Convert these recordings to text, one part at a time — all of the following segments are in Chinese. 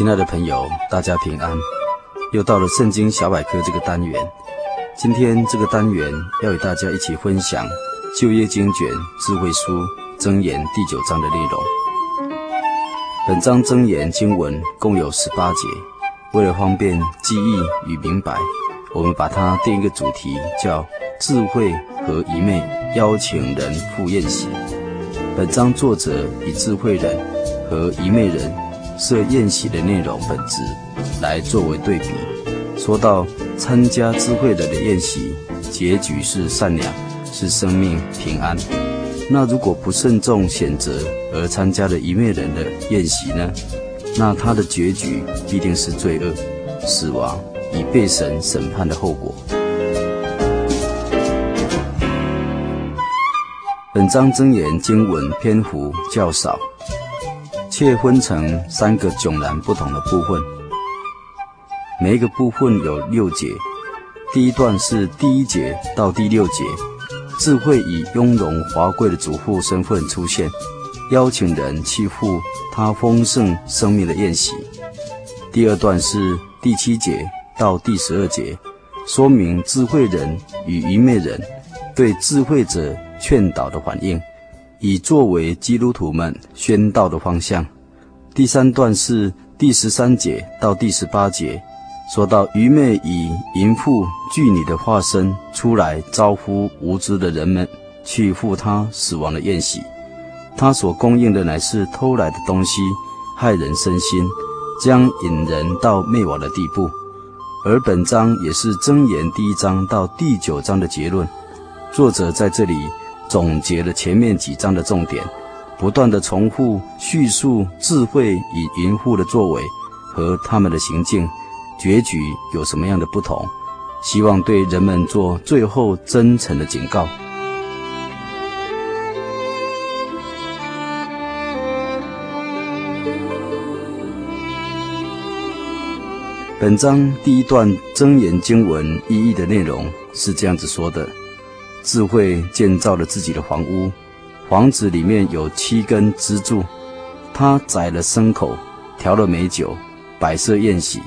亲爱的朋友，大家平安！又到了圣经小百科这个单元。今天这个单元要与大家一起分享旧约经卷智慧书箴言第九章的内容。本章箴言经文共有十八节，为了方便记忆与明白，我们把它定一个主题，叫“智慧和愚昧邀请人赴宴席”。本章作者以智慧人和愚昧人。设宴席的内容本质来作为对比，说到参加智慧人的宴席，结局是善良，是生命平安。那如果不慎重选择而参加了愚昧人的宴席呢？那他的结局必定是罪恶、死亡，以被神审判的后果。本章箴言经文篇幅较少。却分成三个迥然不同的部分，每一个部分有六节。第一段是第一节到第六节，智慧以雍容华贵的主妇身份出现，邀请人去赴他丰盛生命的宴席。第二段是第七节到第十二节，说明智慧人与愚昧人对智慧者劝导的反应。以作为基督徒们宣道的方向。第三段是第十三节到第十八节，说到愚昧以淫妇妓女的化身出来招呼无知的人们去赴他死亡的宴席，他所供应的乃是偷来的东西，害人身心，将引人到灭亡的地步。而本章也是箴言第一章到第九章的结论，作者在这里。总结了前面几章的重点，不断地重复叙述智慧与淫妇的作为和他们的行径，结局有什么样的不同？希望对人们做最后真诚的警告。本章第一段真言经文意义的内容是这样子说的。智慧建造了自己的房屋，房子里面有七根支柱。他宰了牲口，调了美酒，摆设宴席，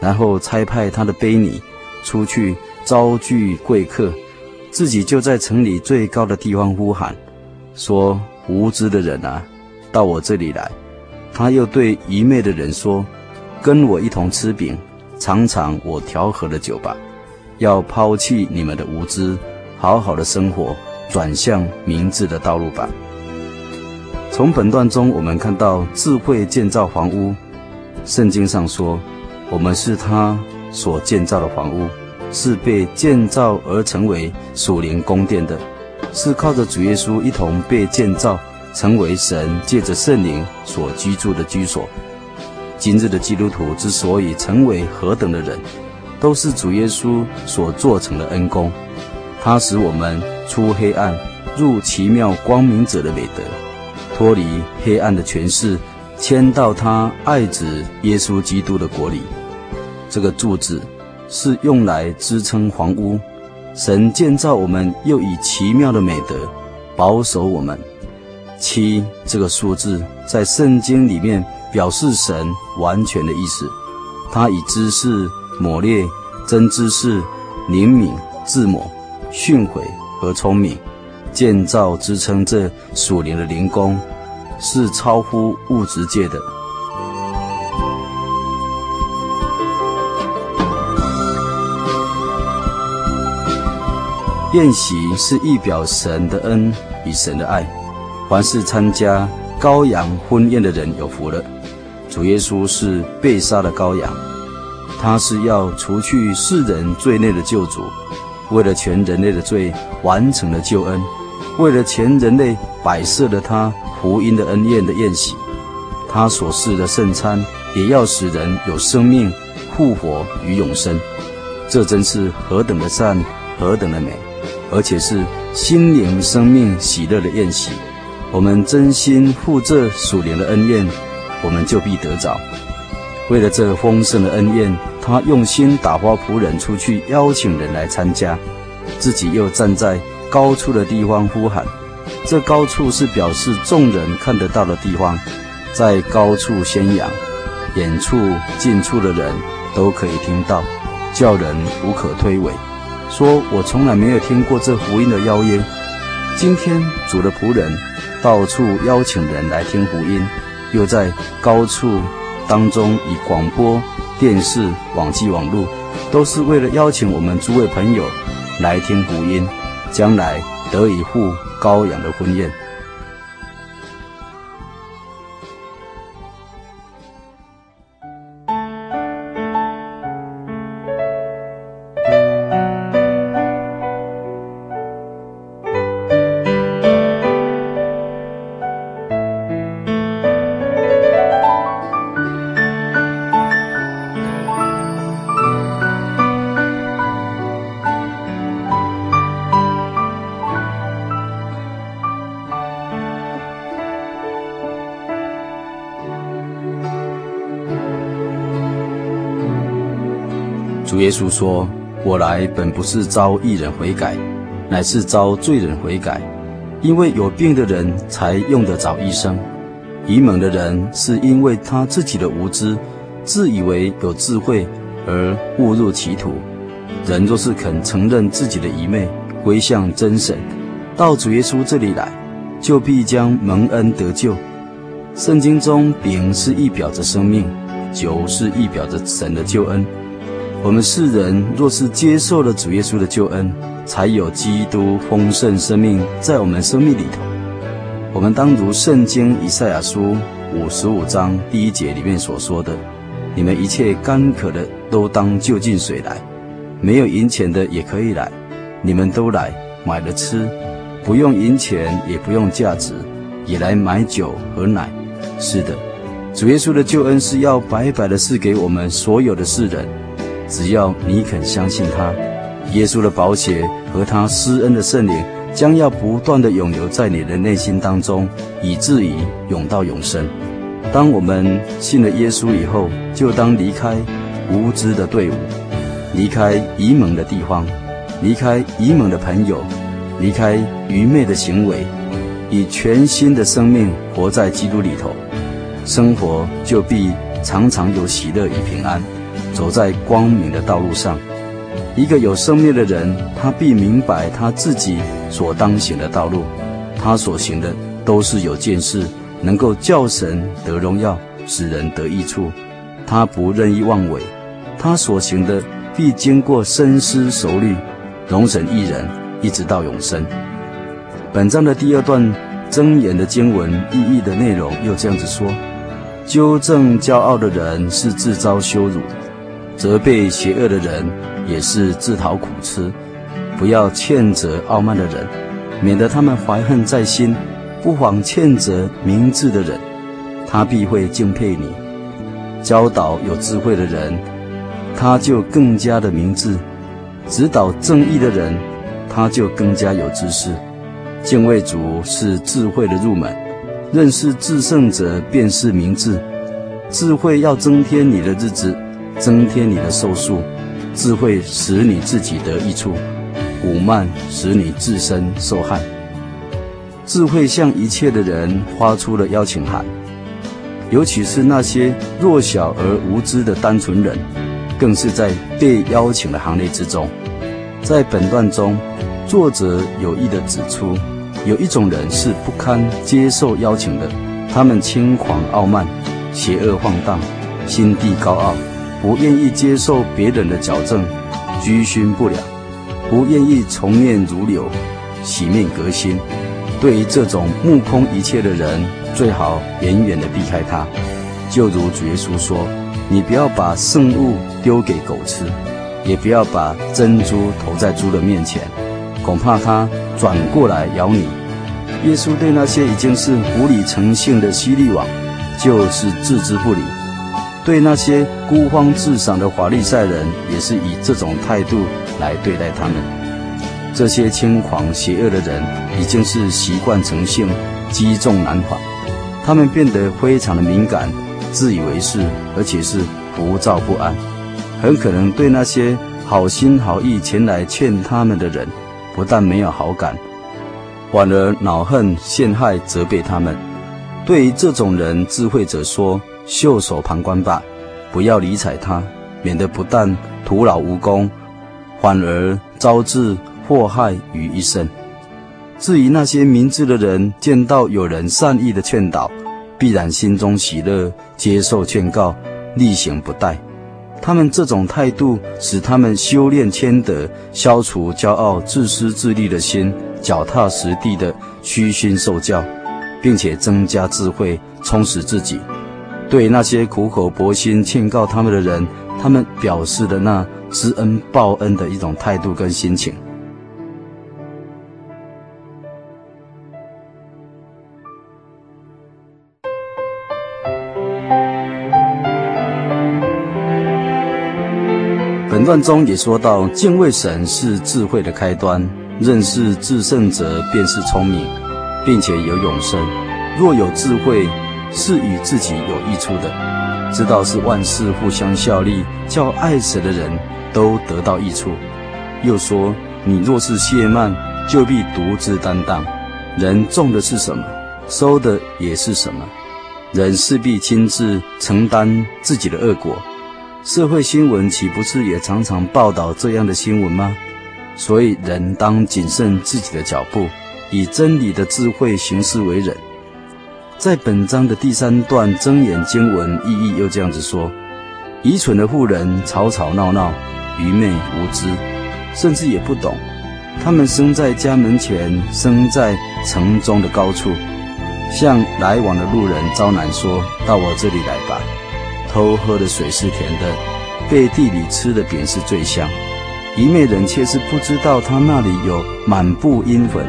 然后差派他的婢女出去招聚贵客，自己就在城里最高的地方呼喊，说：“无知的人啊，到我这里来。”他又对愚昧的人说：“跟我一同吃饼，尝尝我调和的酒吧，要抛弃你们的无知。”好好的生活，转向明智的道路吧。从本段中，我们看到智慧建造房屋。圣经上说，我们是他所建造的房屋，是被建造而成为属灵宫殿的，是靠着主耶稣一同被建造，成为神借着圣灵所居住的居所。今日的基督徒之所以成为何等的人，都是主耶稣所做成的恩公。他使我们出黑暗，入奇妙光明者的美德，脱离黑暗的权势，迁到他爱子耶稣基督的国里。这个柱子是用来支撑房屋，神建造我们，又以奇妙的美德保守我们。七这个数字在圣经里面表示神完全的意思，他以知识磨练真知识，灵敏智谋。训诲和聪明，建造支撑这属灵的灵宫，是超乎物质界的。宴席是一表神的恩与神的爱，凡是参加羔羊婚宴的人有福了。主耶稣是被杀的羔羊，他是要除去世人罪孽的救主，为了全人类的罪完成了救恩，为了全人类摆设了他福音的恩宴的宴席，他所赐的圣餐也要使人有生命、复活与永生。这真是何等的善，何等的美，而且是心灵生命喜乐的宴席。我们真心负这属灵的恩宴，我们就必得着。为了这丰盛的恩宴，他用心打发仆人出去邀请人来参加，自己又站在高处的地方呼喊。这高处是表示众人看得到的地方，在高处宣扬，远处近处的人都可以听到，叫人无可推诿。说我从来没有听过这福音的邀约，今天主的仆人到处邀请人来听福音，又在高处。当中以广播、电视、网际网络，都是为了邀请我们诸位朋友来听古音，将来得以赴高阳的婚宴。耶稣说：“我来本不是召义人悔改，乃是召罪人悔改。因为有病的人才用得着医生。愚蒙的人是因为他自己的无知，自以为有智慧而误入歧途。人若是肯承认自己的愚昧，归向真神，到主耶稣这里来，就必将蒙恩得救。圣经中饼是一表着生命，酒是一表着神的救恩。”我们世人若是接受了主耶稣的救恩，才有基督丰盛生命在我们生命里头。我们当如圣经以赛亚书五十五章第一节里面所说的：“你们一切干渴的都当就近水来，没有银钱的也可以来，你们都来买了吃，不用银钱也不用价值，也来买酒和奶。”是的，主耶稣的救恩是要白白的赐给我们所有的世人。只要你肯相信他，耶稣的宝血和他施恩的圣灵，将要不断地永留在你的内心当中，以至于永到永生。当我们信了耶稣以后，就当离开无知的队伍，离开愚蒙的地方，离开愚蒙的朋友，离开愚昧的行为，以全新的生命活在基督里头，生活就必常常有喜乐与平安。走在光明的道路上，一个有生命的人，他必明白他自己所当行的道路，他所行的都是有见识，能够叫神得荣耀，使人得益处。他不任意妄为，他所行的必经过深思熟虑，容神一人，一直到永生。本章的第二段箴言的经文意义的内容又这样子说：纠正骄傲的人是自招羞辱。责备邪恶的人也是自讨苦吃，不要谴责傲慢的人，免得他们怀恨在心；不妨谴责明智的人，他必会敬佩你。教导有智慧的人，他就更加的明智；指导正义的人，他就更加有知识。敬畏主是智慧的入门，认识至圣者便是明智。智慧要增添你的日子。增添你的寿数，智慧使你自己得益处，侮慢使你自身受害。智慧向一切的人发出了邀请函，尤其是那些弱小而无知的单纯人，更是在被邀请的行列之中。在本段中，作者有意地指出，有一种人是不堪接受邀请的，他们轻狂傲慢，邪恶放荡，心地高傲。不愿意接受别人的矫正，居心不良；不愿意从念如流，洗面革新。对于这种目空一切的人，最好远远的避开他。就如主耶稣说：“你不要把圣物丢给狗吃，也不要把珍珠投在猪的面前，恐怕它转过来咬你。耶稣对那些已经是无理成性的犀利网，就是置之不理；对那些孤芳自赏的法利赛人，也是以这种态度来对待他们。这些轻狂邪恶的人，已经是习惯成性，积重难返。他们变得非常的敏感，自以为是，而且是浮躁不安，很可能对那些好心好意前来劝他们的人，不但没有好感。反而恼恨、陷害、责备他们。对于这种人，智慧者说：“袖手旁观吧，不要理睬他，免得不但徒劳无功，反而招致祸害于一身。”至于那些明智的人，见到有人善意的劝导，必然心中喜乐，接受劝告，力行不怠。他们这种态度，使他们修炼谦德，消除骄傲、自私自利的心。脚踏实地的虚心受教，并且增加智慧，充实自己。对那些苦口婆心劝告他们的人，他们表示的那知恩报恩的一种态度跟心情。本段中也说到，敬畏神是智慧的开端。认识至圣者便是聪明，并且有永生。若有智慧，是与自己有益处的，知道是万事互相效力，叫爱神的人都得到益处。又说：你若是懈慢，就必独自担当。人种的是什么，收的也是什么。人势必亲自承担自己的恶果。社会新闻岂不是也常常报道这样的新闻吗？所以，人当谨慎自己的脚步，以真理的智慧行事为人。在本章的第三段睁眼经文意义又这样子说：愚蠢的妇人吵吵闹闹，愚昧无知，甚至也不懂。他们生在家门前，生在城中的高处，向来往的路人招揽说：“到我这里来吧。”偷喝的水是甜的，背地里吃的饼是最香。愚昧人却是不知道他那里有满布阴魂。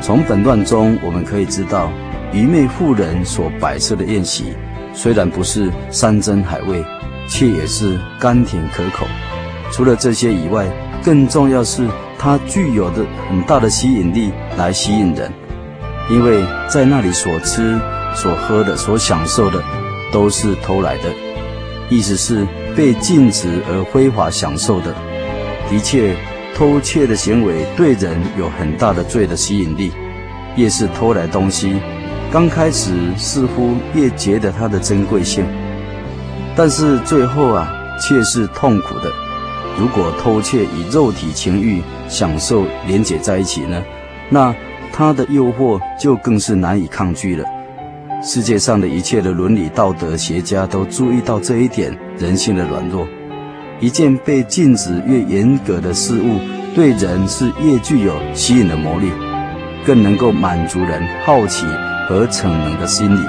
从本段中我们可以知道，愚昧妇人所摆设的宴席，虽然不是山珍海味，却也是甘甜可口。除了这些以外，更重要是它具有的很大的吸引力来吸引人，因为在那里所吃、所喝的、所享受的，都是偷来的，意思是被禁止而非法享受的。的确，偷窃的行为对人有很大的罪的吸引力。越是偷来东西，刚开始似乎越觉得它的珍贵性，但是最后啊，却是痛苦的。如果偷窃与肉体情欲享受连结在一起呢，那它的诱惑就更是难以抗拒了。世界上的一切的伦理道德学家都注意到这一点，人性的软弱。一件被禁止越严格的事物，对人是越具有吸引的魔力，更能够满足人好奇和逞能的心理。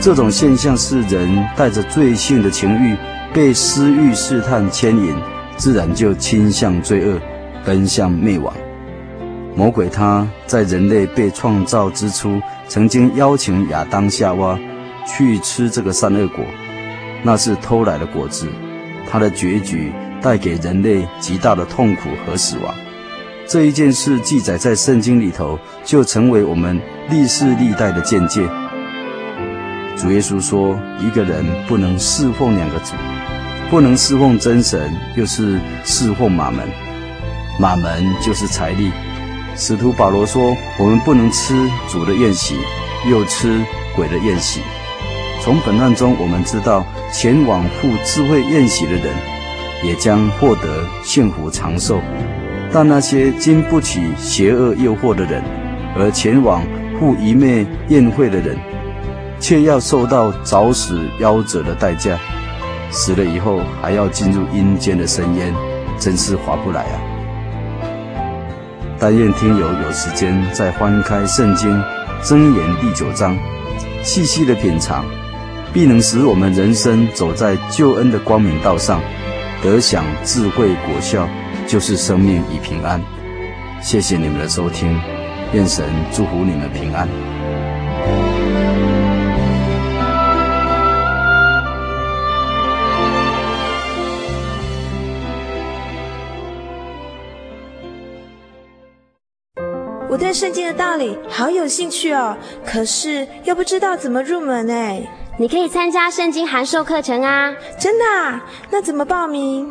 这种现象是人带着罪性的情欲，被私欲试探牵引，自然就倾向罪恶，奔向灭亡。魔鬼他在人类被创造之初，曾经邀请亚当夏娃去吃这个善恶果，那是偷来的果子。他的结局带给人类极大的痛苦和死亡，这一件事记载在圣经里头，就成为我们历世历代的见解。主耶稣说，一个人不能侍奉两个主，不能侍奉真神，又是侍奉玛门，玛门就是财力。使徒保罗说，我们不能吃主的宴席，又吃鬼的宴席。从本案中，我们知道前往赴智慧宴席的人，也将获得幸福长寿；但那些经不起邪恶诱惑的人，而前往赴一昧宴会的人，却要受到早死夭折的代价，死了以后还要进入阴间的深渊，真是划不来啊！但愿听友有时间再翻开圣经箴言第九章，细细的品尝。必能使我们人生走在救恩的光明道上，得享智慧果效，就是生命与平安。谢谢你们的收听，愿神祝福你们平安。我对圣经的道理好有兴趣哦，可是又不知道怎么入门哎。你可以参加圣经函授课程啊！真的啊？那怎么报名？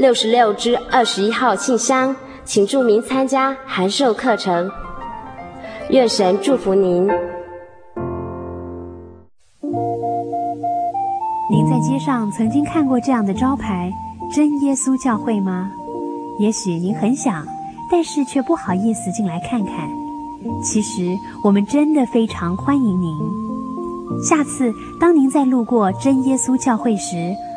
六十六支二十一号信箱，请注明参加函授课程。愿神祝福您。您在街上曾经看过这样的招牌“真耶稣教会”吗？也许您很想，但是却不好意思进来看看。其实我们真的非常欢迎您。下次当您再路过真耶稣教会时，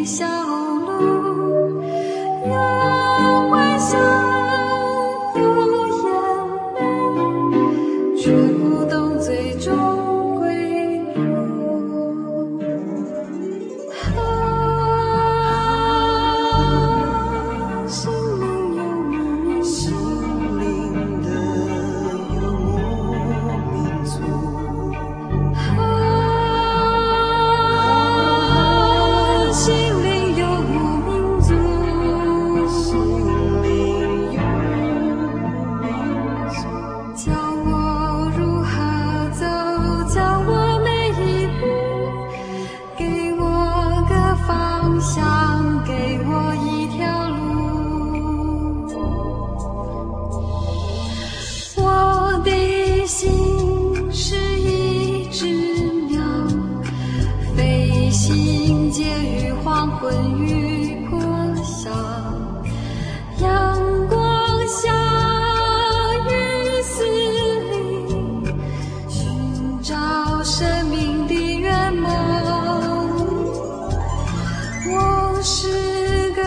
一笑生命的圆梦。我是个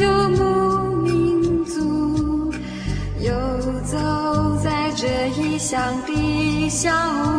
游牧民族，游走在这异乡的小路。